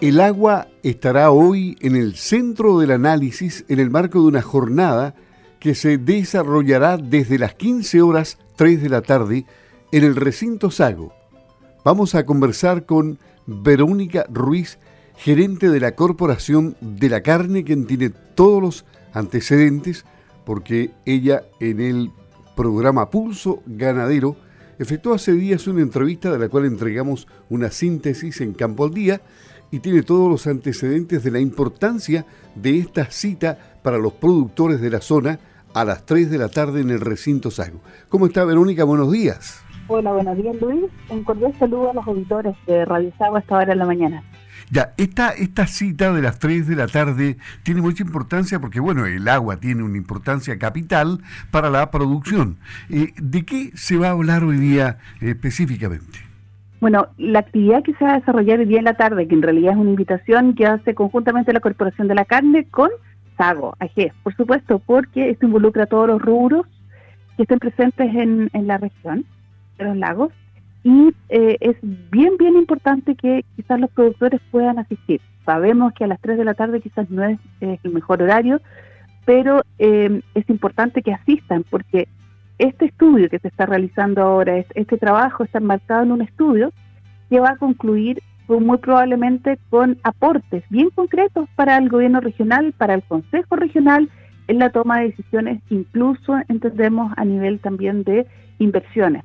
El agua estará hoy en el centro del análisis en el marco de una jornada que se desarrollará desde las 15 horas 3 de la tarde en el recinto Sago. Vamos a conversar con Verónica Ruiz, gerente de la Corporación de la Carne, quien tiene todos los antecedentes, porque ella en el programa Pulso Ganadero efectuó hace días una entrevista de la cual entregamos una síntesis en Campo al Día y tiene todos los antecedentes de la importancia de esta cita para los productores de la zona a las 3 de la tarde en el recinto Sago. ¿Cómo está Verónica? Buenos días. Hola, buenos días Luis. Un cordial saludo a los auditores de Radio Sago a esta hora de la mañana. Ya, esta, esta cita de las 3 de la tarde tiene mucha importancia porque, bueno, el agua tiene una importancia capital para la producción. Eh, ¿De qué se va a hablar hoy día específicamente? Bueno, la actividad que se va a desarrollar hoy día en la tarde, que en realidad es una invitación que hace conjuntamente la Corporación de la Carne con Sago, AG, por supuesto, porque esto involucra a todos los rubros que estén presentes en, la región de los lagos y eh, es bien, bien importante que quizás los productores puedan asistir. Sabemos que a las 3 de la tarde quizás no es, el mejor horario, pero eh, es importante que asistan porque este estudio que se está realizando ahora, este trabajo está enmarcado en un estudio que va a concluir muy probablemente con aportes bien concretos para el gobierno regional, para el Consejo Regional, en la toma de decisiones, incluso entendemos a nivel también de inversiones.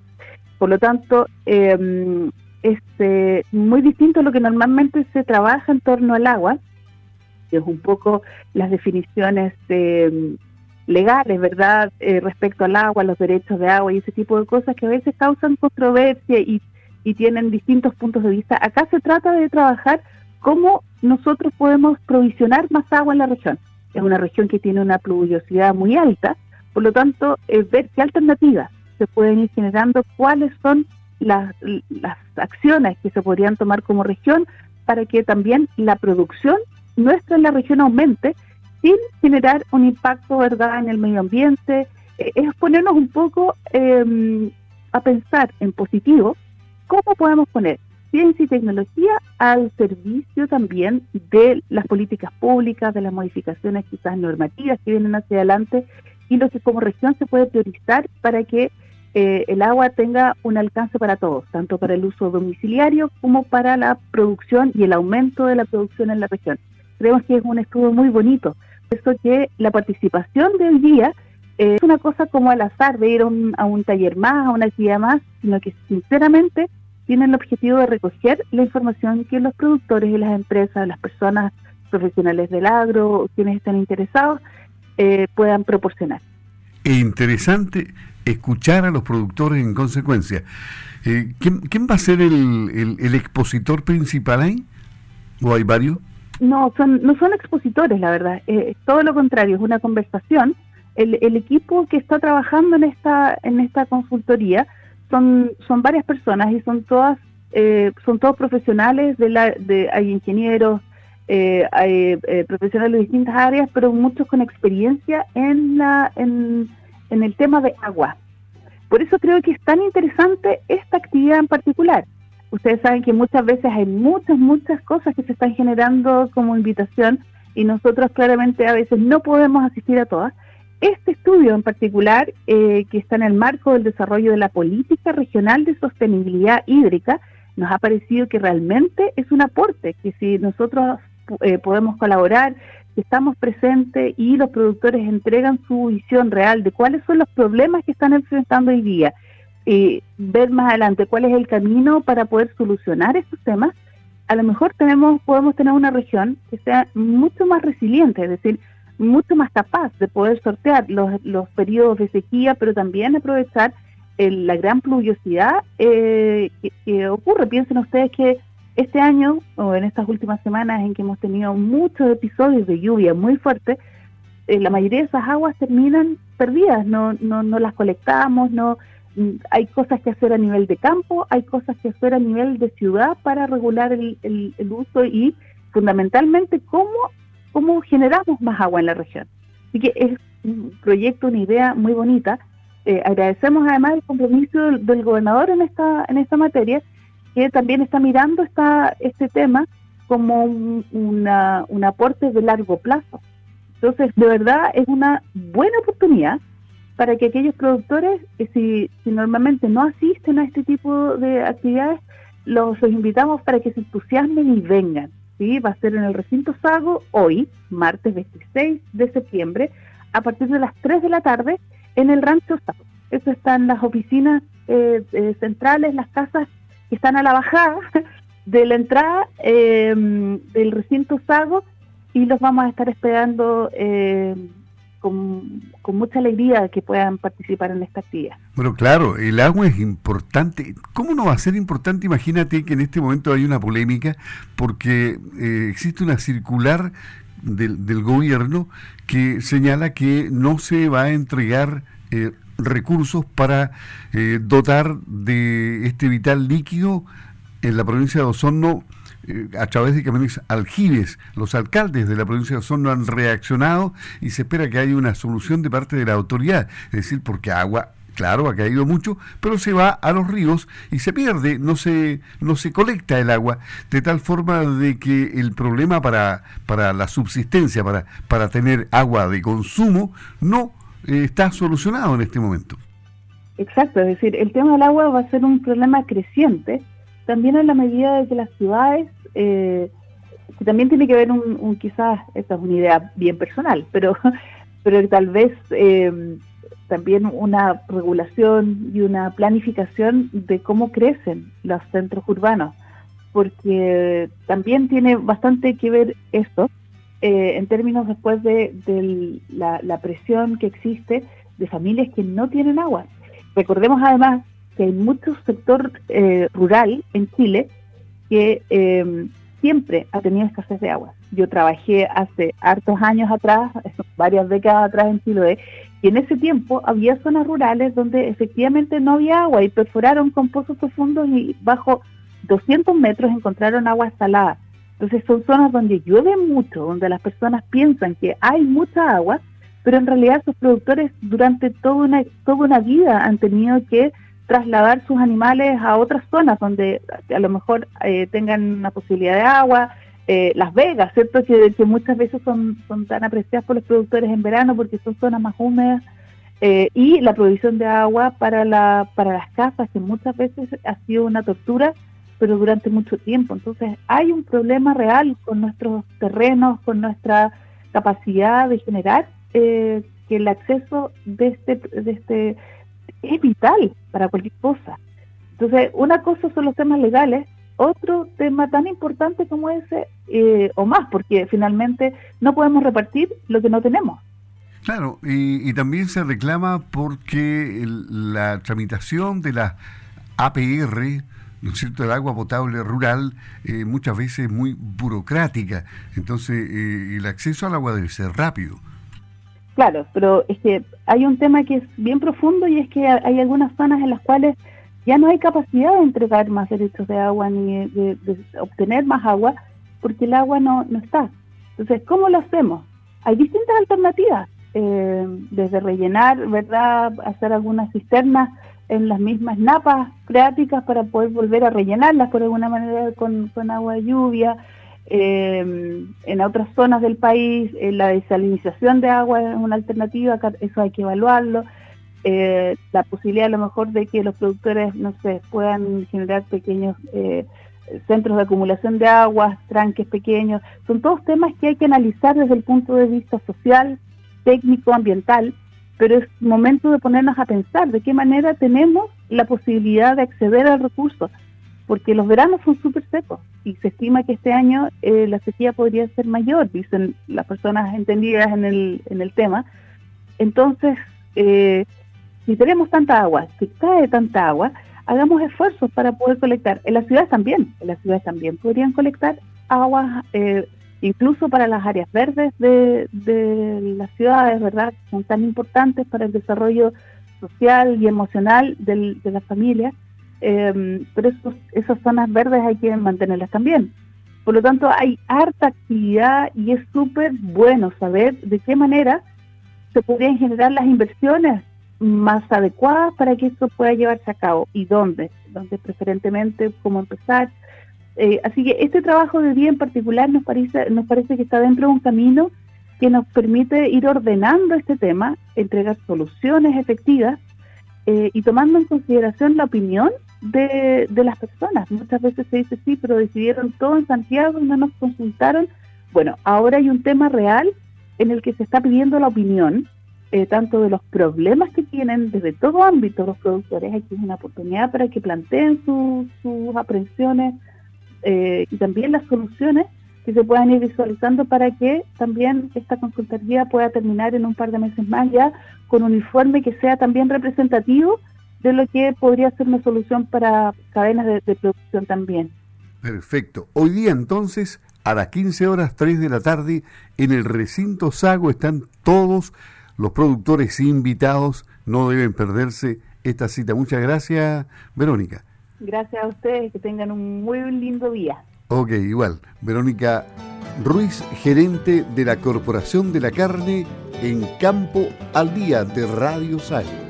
Por lo tanto, eh, es eh, muy distinto a lo que normalmente se trabaja en torno al agua, que es un poco las definiciones de legales, ¿verdad?, eh, respecto al agua, los derechos de agua y ese tipo de cosas que a veces causan controversia y, y tienen distintos puntos de vista. Acá se trata de trabajar cómo nosotros podemos provisionar más agua en la región. Es una región que tiene una pluviosidad muy alta, por lo tanto, es ver qué alternativas se pueden ir generando, cuáles son las, las acciones que se podrían tomar como región para que también la producción nuestra en la región aumente sin generar un impacto verdad en el medio ambiente, eh, es ponernos un poco em, a pensar en positivo cómo podemos poner ciencia y tecnología al servicio también de las políticas públicas, de las modificaciones quizás normativas que vienen hacia adelante y lo que como región se puede priorizar para que eh, el agua tenga un alcance para todos, tanto para el uso domiciliario como para la producción y el aumento de la producción en la región. Creemos que es un estudio muy bonito eso que la participación del día eh, es una cosa como al azar de ir a un, taller más, a una actividad más, sino que sinceramente tienen el objetivo de recoger la información que los productores y las empresas, las personas profesionales del agro, quienes estén interesados, eh, puedan proporcionar. Es interesante escuchar a los productores en consecuencia. Eh, ¿quién, va a ser el, el expositor principal ahí? ¿O hay varios? No, son, no son expositores, la verdad. Eh, todo lo contrario, es una conversación. El, el, equipo que está trabajando en esta en esta consultoría son son varias personas y son todas eh, son todos profesionales de la de hay ingenieros eh, hay profesionales de distintas áreas pero muchos con experiencia en la en, en el tema de agua por eso creo que es tan interesante esta actividad en particular ustedes saben que muchas veces hay muchas, muchas cosas que se están generando como invitación y nosotros claramente a veces no podemos asistir a todas. Este estudio en particular, eh, que está en el marco del desarrollo de la política regional de sostenibilidad hídrica, nos ha parecido que realmente es un aporte, que si nosotros eh, podemos colaborar, que estamos presentes y los productores entregan su visión real de cuáles son los problemas que están enfrentando hoy día y ver más adelante cuál es el camino para poder solucionar estos temas, a lo mejor tenemos podemos tener una región que sea mucho más resiliente, es decir, mucho más capaz de poder sortear los, los periodos de sequía, pero también aprovechar la gran pluviosidad eh, que, ocurre. Piensen ustedes que este año, o en estas últimas semanas en que hemos tenido muchos episodios de lluvia muy fuerte, eh, la mayoría de esas aguas terminan perdidas, no, no, no las colectamos, no hay cosas que hacer a nivel de campo, hay cosas que hacer a nivel de ciudad para regular el, uso y fundamentalmente cómo, cómo generamos más agua en la región. Así que es un proyecto, una idea muy bonita. Eh, agradecemos además el compromiso del, gobernador en esta, en esta materia, que también está mirando esta, este tema como un, un aporte de largo plazo. Entonces, de verdad, es una buena oportunidad para que aquellos productores, eh, si, si normalmente no asisten a este tipo de actividades, los, invitamos para que se entusiasmen y vengan. ¿sí? Va a ser en el recinto Sago hoy, martes 26 de septiembre, a partir de las 3 de la tarde, en el Rancho Sago. Eso están las oficinas eh, eh, centrales, las casas que están a la bajada de la entrada em, del recinto Sago y los vamos a estar esperando eh, con, mucha alegría que puedan participar en esta actividad. Bueno, claro, el agua es importante. ¿Cómo no va a ser importante? Imagínate que en este momento hay una polémica porque eh, existe una circular del, del, gobierno que señala que no se va a entregar eh, recursos para dotar de este vital líquido en la provincia de Osorno eh, a través de camiones aljibes. Los alcaldes de la provincia de Osorno han reaccionado y se espera que haya una solución de parte de la autoridad. Es decir, porque agua claro, ha caído mucho, pero se va a los ríos y se pierde, no se, no se colecta el agua, de tal forma de que el problema para, para la subsistencia, para, para tener agua de consumo, no eh, está solucionado en este momento. Exacto, es decir, el tema del agua va a ser un problema creciente también en la medida de que las ciudades, eh, que también tiene que ver un, quizás, esta es una idea bien personal, pero, pero tal vez eh, también una regulación y una planificación de cómo crecen los centros urbanos, porque también tiene bastante que ver esto eh, en términos después de, la, la presión que existe de familias que no tienen agua. Recordemos además que hay mucho sector eh, rural en Chile que em, siempre ha tenido escasez de agua. Yo trabajé hace hartos años atrás, varias décadas atrás en Chile, y en ese tiempo había zonas rurales donde efectivamente no había agua y perforaron con pozos profundos y bajo 200 metros encontraron agua salada. Entonces son zonas donde llueve mucho, donde las personas piensan que hay mucha agua, pero en realidad sus productores durante toda una, toda una vida han tenido que trasladar sus animales a otras zonas donde a lo mejor eh, tengan una posibilidad de agua, eh, Las Vegas, ¿cierto? Que, muchas veces son, son tan apreciadas por los productores en verano porque son zonas más húmedas, eh, y la provisión de agua para, la, para las casas, que muchas veces ha sido una tortura, pero durante mucho tiempo. Entonces hay un problema real con nuestros terrenos, con nuestra capacidad de generar que el acceso de este, de este es vital para cualquier cosa. Entonces, una cosa son los temas legales, otro tema tan importante como ese, eh, o más, porque finalmente no podemos repartir lo que no tenemos. Claro, y, también se reclama porque la tramitación de la APR, ¿no es cierto?, el agua potable rural, eh, muchas veces es muy burocrática. Entonces, eh, el acceso al agua debe ser rápido. Claro, pero es que hay un tema que es bien profundo y es que hay algunas zonas en las cuales ya no hay capacidad de entregar más derechos de agua ni de, obtener más agua porque el agua no, no está. Entonces, ¿cómo lo hacemos? Hay distintas alternativas, eh, desde rellenar, ¿verdad? Hacer algunas cisternas en las mismas napas freáticas para poder volver a rellenarlas por alguna manera con, con agua de lluvia, eh, en otras zonas del país eh, la desalinización de agua es una alternativa, eso hay que evaluarlo. Eh, la posibilidad a lo mejor de que los productores, no sé, puedan generar pequeños eh, centros de acumulación de agua, tranques pequeños, son todos temas que hay que analizar desde el punto de vista social, técnico, ambiental, pero es momento de ponernos a pensar de qué manera tenemos la posibilidad de acceder al recurso porque los veranos son súper secos y se estima que este año eh, la sequía podría ser mayor, dicen las personas entendidas en el, en el tema. Entonces, eh, si tenemos tanta agua, si cae tanta agua, hagamos esfuerzos para poder colectar. En las ciudades también, en las ciudades también podrían colectar agua, eh, incluso para las áreas verdes de, de las ciudades, ¿verdad? Son tan importantes para el desarrollo social y emocional del, de las familias eh, pero esas zonas verdes hay que mantenerlas también. Por lo tanto, hay harta actividad y es súper bueno saber de qué manera se podrían generar las inversiones más adecuadas para que esto pueda llevarse a cabo y dónde, dónde preferentemente, cómo empezar. Eh, así que este trabajo de día en particular nos parece, nos parece que está dentro de un camino que nos permite ir ordenando este tema, entregar soluciones efectivas eh, y tomando en consideración la opinión de, las personas. Muchas veces se dice, sí, pero decidieron todo en Santiago y no nos consultaron. Bueno, ahora hay un tema real en el que se está pidiendo la opinión, eh, tanto de los problemas que tienen desde todo ámbito los productores. Aquí es una oportunidad para que planteen sus aprensiones eh, y también las soluciones que se puedan ir visualizando para que también esta consultoría pueda terminar en un par de meses más ya con un informe que sea también representativo de lo que podría ser una solución para cadenas de, producción también. Perfecto. Hoy día entonces, a las 15 horas 3 de la tarde, en el recinto Sago están todos los productores invitados. No deben perderse esta cita. Muchas gracias, Verónica. Gracias a ustedes, que tengan un muy lindo día. Ok, igual. Verónica Ruiz, gerente de la Corporación de la Carne en Campo al Día de Radio Sago.